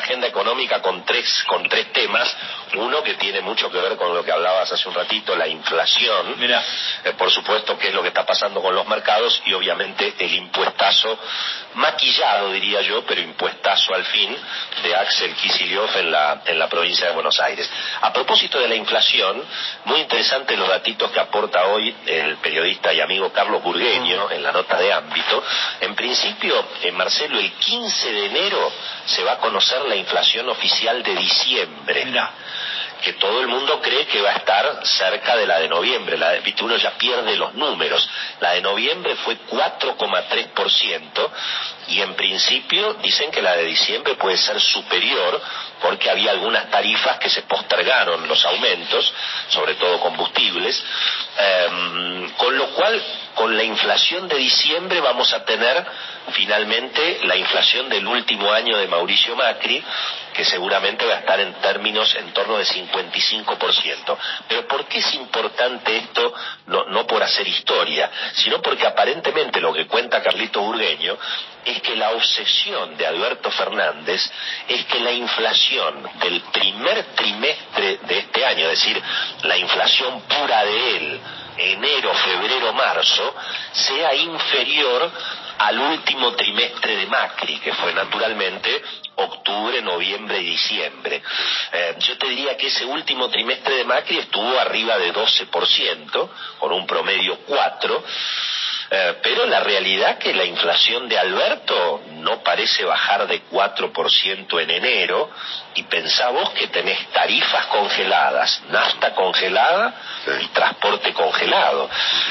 agenda económica con tres, con tres temas. Uno que tiene mucho que ver con lo que hablabas hace un ratito, la inflación. Mira. Eh, por supuesto, que es lo que está pasando con los mercados y obviamente el impuestazo maquillado, diría yo, pero impuestazo al fin de Axel Kicillof en la, en la provincia de Buenos Aires. A propósito de la inflación, muy interesante los datitos que aporta hoy el periodista y amigo Carlos Burgueño en la nota de ámbito. En principio, en Marcelo, el 15 de enero se va a conocer la inflación oficial de diciembre. Que todo el mundo cree que va a estar cerca de la de noviembre. La de, uno ya pierde los números. La de noviembre fue 4,3% y en principio dicen que la de diciembre puede ser superior porque había algunas tarifas que se postergaron los aumentos, sobre todo combustibles, em, con lo cual con la inflación de diciembre vamos a tener finalmente la inflación del último año de Mauricio Macri, que seguramente va a estar en términos en torno de 55%. Pero ¿por qué es importante esto? No, no por hacer historia, sino porque aparentemente lo que cuenta Carlito Burgueño es que la obsesión de Alberto Fernández es que la inflación del primer trimestre de este año, es decir, la inflación pura de él, enero, febrero, marzo, sea inferior al último trimestre de Macri, que fue naturalmente octubre, noviembre y diciembre. Eh, yo te diría que ese último trimestre de Macri estuvo arriba de 12%, con un promedio 4%, eh, pero la realidad que la inflación de Alberto no parece bajar de 4% en enero y pensá vos que tenés tarifas congeladas, nafta congelada y transporte congelado.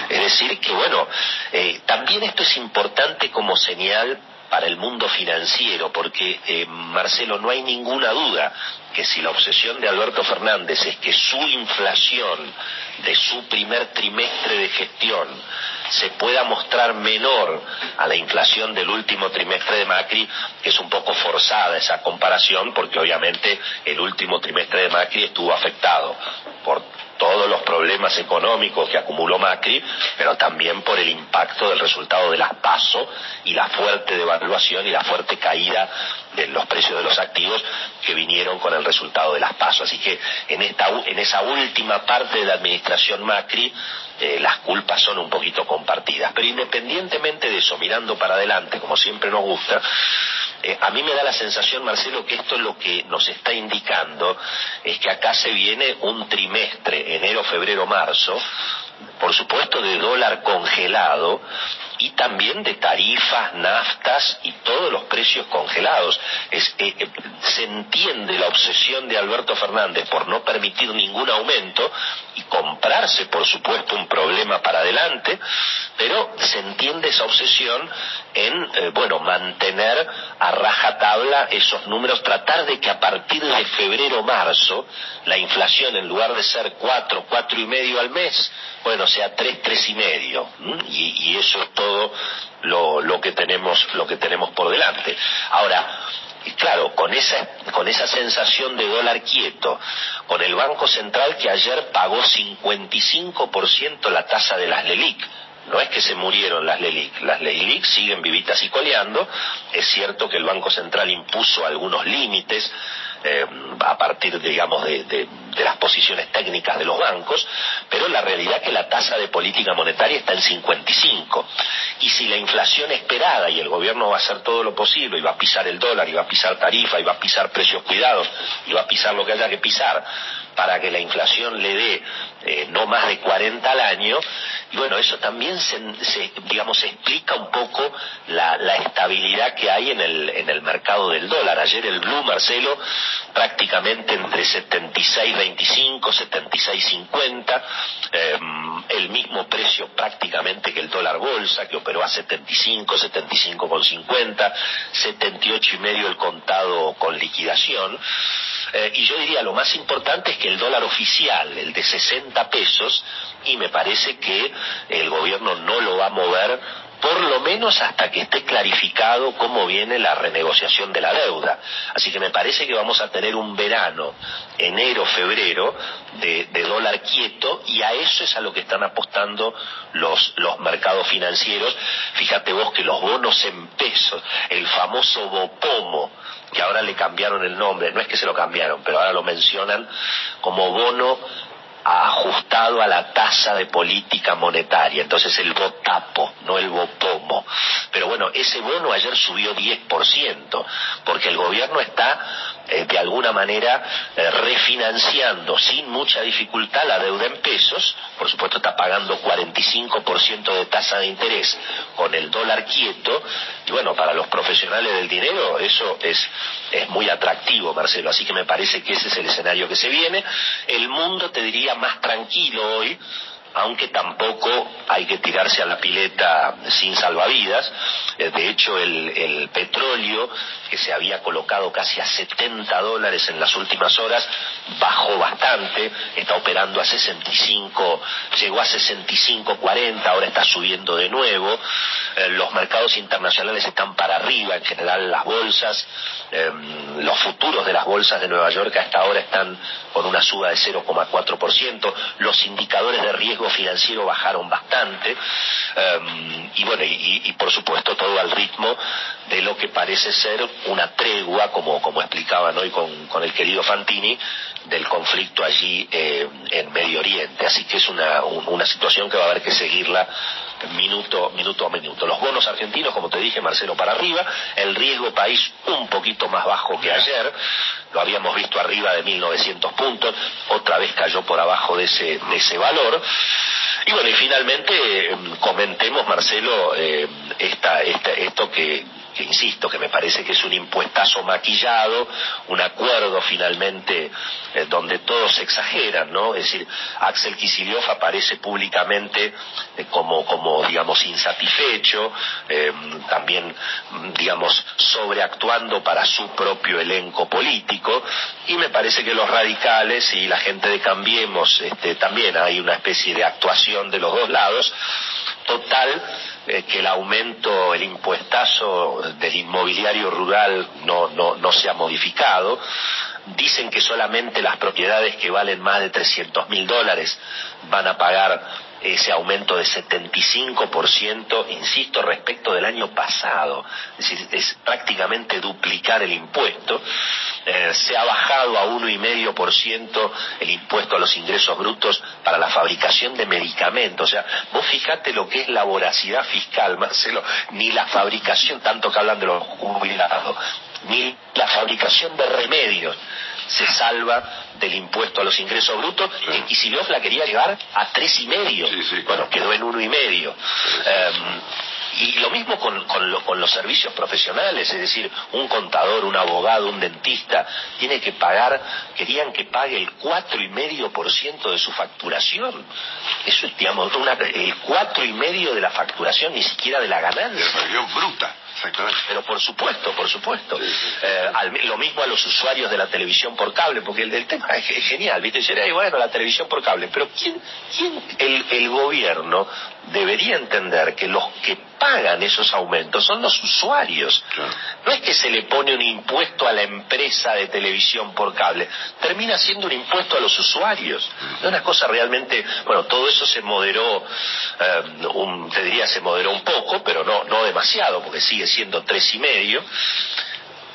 Es decir, que bueno, eh, también esto es importante como señal para el mundo financiero, porque, eh, Marcelo, no hay ninguna duda que si la obsesión de Alberto Fernández es que su inflación de su primer trimestre de gestión se pueda mostrar menor a la inflación del último trimestre de Macri, es un poco forzada esa comparación, porque obviamente el último trimestre de Macri estuvo afectado por todos los problemas económicos que acumuló Macri, pero también por el impacto del resultado de las PASO y la fuerte devaluación y la fuerte caída de los precios de los activos que vinieron con el resultado de las PASO. Así que en, esta, en esa última parte de la administración Macri, eh, las culpas son un poquito compartidas. Pero independientemente de eso, mirando para adelante, como siempre nos gusta, eh, a mí me da la sensación, Marcelo, que esto es lo que nos está indicando, es que acá se viene un trimestre, enero, febrero, marzo, por supuesto de dólar congelado y también de tarifas, naftas y todos los precios congelados. Eh, eh, se entiende la obsesión de Alberto Fernández por no permitir ningún aumento y comprarse, por supuesto, un problema para adelante, pero se entiende esa obsesión en, eh, bueno, mantener a rajatabla esos números, tratar de que a partir de febrero-marzo la inflación en lugar de ser cuatro, cuatro y medio al mes, bueno, sea tres, tres y medio, y, y eso es todo lo, lo, que tenemos lo que tenemos por delante. Ahora, claro, con esa, con esa sensación de dólar quieto, con el Banco Central que ayer pagó 55% la tasa de las LELIC, no es que se murieron las LELIC, las LELIC siguen vivitas y coleando, es cierto que el Banco Central impuso algunos límites, eh, a partir, digamos, de, de, las posiciones técnicas de los bancos, pero la realidad es que la tasa de política monetaria está en 55. Y si la inflación esperada y el gobierno va a hacer todo lo posible y va a pisar el dólar y va a pisar tarifa y va a pisar precios cuidados y va a pisar lo que haya que pisar para que la inflación le dé eh, no más de 40 al año, y bueno, eso también se, digamos, explica un poco la, estabilidad que hay en el, en el mercado del dólar. Ayer el Blue, Marcelo, prácticamente entre 76.25, 76.50, em, el mismo precio prácticamente que el dólar bolsa, que operó a 75, 75.50, 78 y medio el contado con liquidación. Eh, y yo diría, lo más importante es que el dólar oficial, el de 60 pesos, y me parece que el gobierno no lo va a mover por lo menos hasta que esté clarificado cómo viene la renegociación de la deuda. Así que me parece que vamos a tener un verano, enero, febrero, de, dólar quieto y a eso es a lo que están apostando los, los mercados financieros. Fíjate vos que los bonos en pesos, el famoso Bopomo, que ahora le cambiaron el nombre, no es que se lo cambiaron, pero ahora lo mencionan como bono ajustado a la tasa de política monetaria, entonces el botapo, no el bopomo. Pero bueno, ese bono ayer subió 10%, porque el gobierno está eh, de alguna manera eh, refinanciando sin mucha dificultad la deuda en pesos, por supuesto está pagando 45% de tasa de interés con el dólar quieto, y bueno, para los profesionales del dinero eso es, es muy atractivo, Marcelo, así que me parece que ese es el escenario que se viene. El mundo, te diría, más tranquilo hoy, aunque tampoco hay que tirarse a la pileta sin salvavidas. Eh, de hecho, el, petróleo, que se había colocado casi a 70 dólares en las últimas horas, bajó bastante, está operando a 65, llegó a 65.40, ahora está subiendo de nuevo. Eh, los mercados internacionales están para arriba, en general las bolsas, em, los futuros de las bolsas de Nueva York hasta ahora están con una suba de 0,4%, los indicadores de riesgo financiero bajaron bastante em, y bueno, y, por supuesto todo al ritmo de lo que parece ser una tregua, como, como explicaban hoy con, con el querido Fantini, del conflicto allí eh, en Medio Oriente. Así que es una, una situación que va a haber que seguirla minuto, minuto a minuto. Los bonos argentinos, como te dije, Marcelo, para arriba, el riesgo país un poquito más bajo que ayer, lo habíamos visto arriba de 1.900 puntos, otra vez cayó por abajo de ese, de ese valor. Y bueno, y finalmente em, comentemos, Marcelo, eh, esta, esta, esto que, que insisto, que me parece que es un impuestazo maquillado, un acuerdo finalmente eh, donde todos exageran, ¿no? Es decir, Axel Kicillof aparece públicamente eh, como, como, digamos, insatisfecho, eh, también, digamos, sobreactuando para su propio elenco político, y me parece que los radicales y la gente de Cambiemos, este, también hay una especie de actuación de los dos lados, total, eh, que el aumento, el impuestazo del inmobiliario rural no, no, no se ha modificado. Dicen que solamente las propiedades que valen más de 300 mil dólares van a pagar ese aumento de 75%, insisto, respecto del año pasado. Es decir, es prácticamente duplicar el impuesto. Eh, se ha bajado a 1,5% el impuesto a los ingresos brutos para la fabricación de medicamentos. O sea, vos fijate lo que es la voracidad fiscal, Marcelo, ni la fabricación, tanto que hablan de los jubilados, ni la fabricación de remedios se salva del impuesto a los ingresos brutos, y que la quería llevar a tres y medio. bueno, quedó en uno y medio. Em, y lo mismo con, con, los servicios profesionales, es decir, un contador, un abogado, un dentista, tiene que pagar, querían que pague el cuatro y medio por ciento de su facturación. Eso es, digamos, una, el cuatro y medio de la facturación, ni siquiera de la ganancia. bruta. Pero por supuesto, por supuesto. Eh, lo mismo a los usuarios de la televisión por cable, porque el, tema es, genial, ¿viste? Y bueno, la televisión por cable, pero ¿quién, quién el, el gobierno debería entender que los que pagan esos aumentos son los usuarios. No es que se le pone un impuesto a la empresa de televisión por cable, termina siendo un impuesto a los usuarios. Es una cosa realmente, bueno, todo eso se moderó, eh, un, te diría se moderó un poco, pero no, no demasiado, porque sigue siendo tres y medio.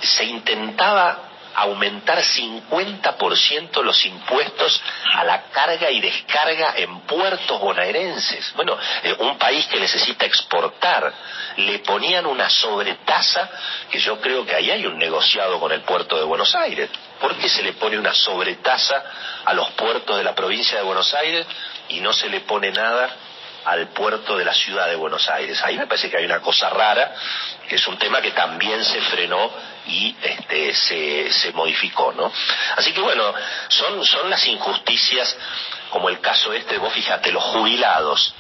Se intentaba aumentar 50% los impuestos a la carga y descarga en puertos bonaerenses. Bueno, eh, un país que necesita exportar, le ponían una sobretasa, que yo creo que ahí hay un negociado con el puerto de Buenos Aires. ¿Por qué se le pone una sobretasa a los puertos de la provincia de Buenos Aires y no se le pone nada al puerto de la ciudad de Buenos Aires. Ahí me parece que hay una cosa rara, que es un tema que también se frenó y este, se, se modificó, ¿no? Así que bueno, son, son las injusticias, como el caso este, vos fíjate, los jubilados,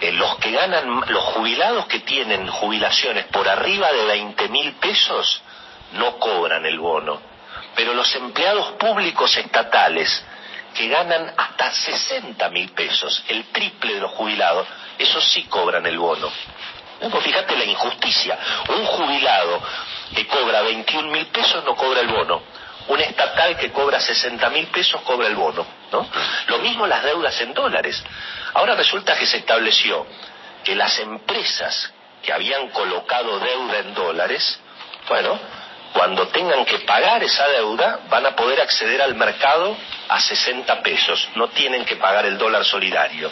eh, los que ganan, los jubilados que tienen jubilaciones por arriba de 20 mil pesos, no cobran el bono. Pero los empleados públicos estatales, que ganan hasta 60 mil pesos, el triple de los jubilados, esos sí cobran el bono. Pues fíjate la injusticia. Un jubilado que cobra 21 mil pesos no cobra el bono. Un estatal que cobra 60 mil pesos cobra el bono. ¿no? Lo mismo las deudas en dólares. Ahora resulta que se estableció que las empresas que habían colocado deuda en dólares, bueno, cuando tengan que pagar esa deuda, van a poder acceder al mercado a 60 pesos, no tienen que pagar el dólar solidario.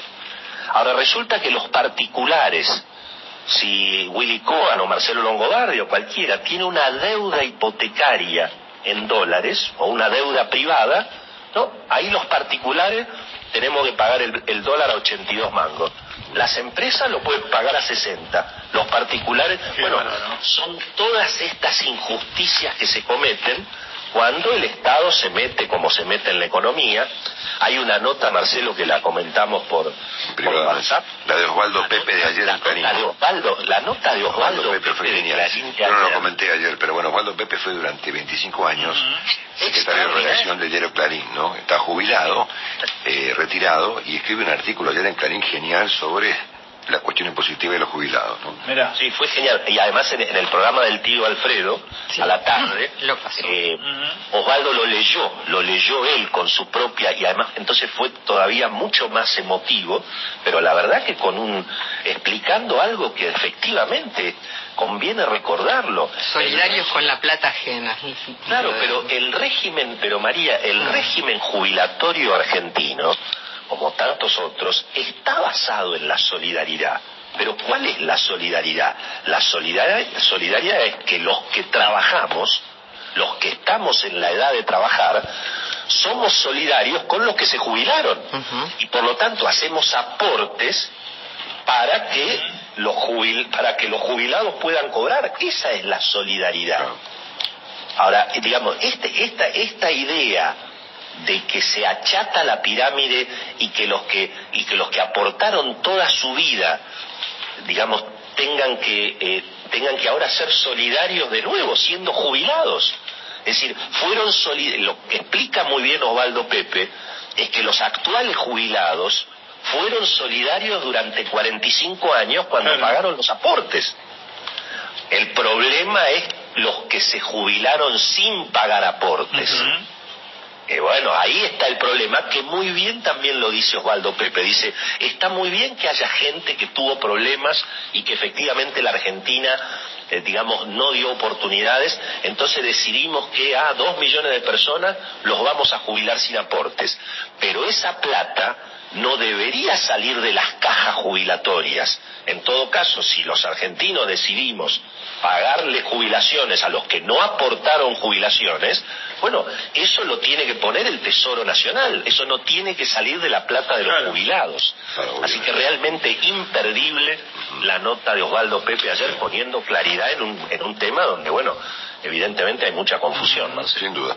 Ahora resulta que los particulares, si Willy Cohen o Marcelo Longobardi o cualquiera tiene una deuda hipotecaria en dólares o una deuda privada, ¿no? Ahí los particulares tenemos que pagar el, dólar a 82 mangos. Las empresas lo pueden pagar a 60, los particulares, bueno, son todas estas injusticias que se cometen cuando el Estado se mete como se mete en la economía. Hay una nota, Marcelo, que la comentamos por, WhatsApp. La de Osvaldo Pepe de ayer en Clarín. La, de Osvaldo, la nota de Osvaldo, Pepe, fue genial. Yo no lo comenté ayer, pero bueno, Osvaldo Pepe fue durante 25 años secretario de redacción de Diario Clarín, ¿no? Está jubilado, eh, retirado, y escribe un artículo ayer en Clarín genial sobre la cuestión impositiva de los jubilados. ¿no? Mira. Sí, fue genial. Y además en, el programa del tío Alfredo, a la tarde, eh, Osvaldo lo leyó, lo leyó él con su propia, y además entonces fue todavía mucho más emotivo, pero la verdad que con un, explicando algo que efectivamente conviene recordarlo. Solidarios con la plata ajena. Claro, pero el régimen, pero María, el ah. régimen jubilatorio argentino, como tantos otros, está basado en la solidaridad. Pero ¿cuál es la solidaridad? La solidaridad, es que los que trabajamos, los que estamos en la edad de trabajar, somos solidarios con los que se jubilaron. Y por lo tanto hacemos aportes para que los para que los jubilados puedan cobrar. Esa es la solidaridad. Ahora, digamos, este, esta, esta idea de que se achata la pirámide y que los que y que los que aportaron toda su vida digamos tengan que eh, tengan que ahora ser solidarios de nuevo siendo jubilados. Es decir fueron solidarios lo que explica muy bien Osvaldo Pepe es que los actuales jubilados fueron solidarios durante 45 años cuando pagaron los aportes. El problema es los que se jubilaron sin pagar aportes eh, bueno, ahí está el problema, que muy bien también lo dice Osvaldo Pepe. Dice, está muy bien que haya gente que tuvo problemas y que efectivamente la Argentina, eh, digamos, no dio oportunidades, entonces decidimos que a dos millones de personas los vamos a jubilar sin aportes. Pero esa plata no debería salir de las cajas jubilatorias. En todo caso, si los argentinos decidimos pagarle jubilaciones a los que no aportaron jubilaciones, bueno, eso lo tiene que poner el Tesoro Nacional, eso no tiene que salir de la plata de los jubilados. Así que realmente imperdible la nota de Osvaldo Pepe ayer poniendo claridad en un, en un tema donde, bueno, evidentemente hay mucha confusión. Sin duda.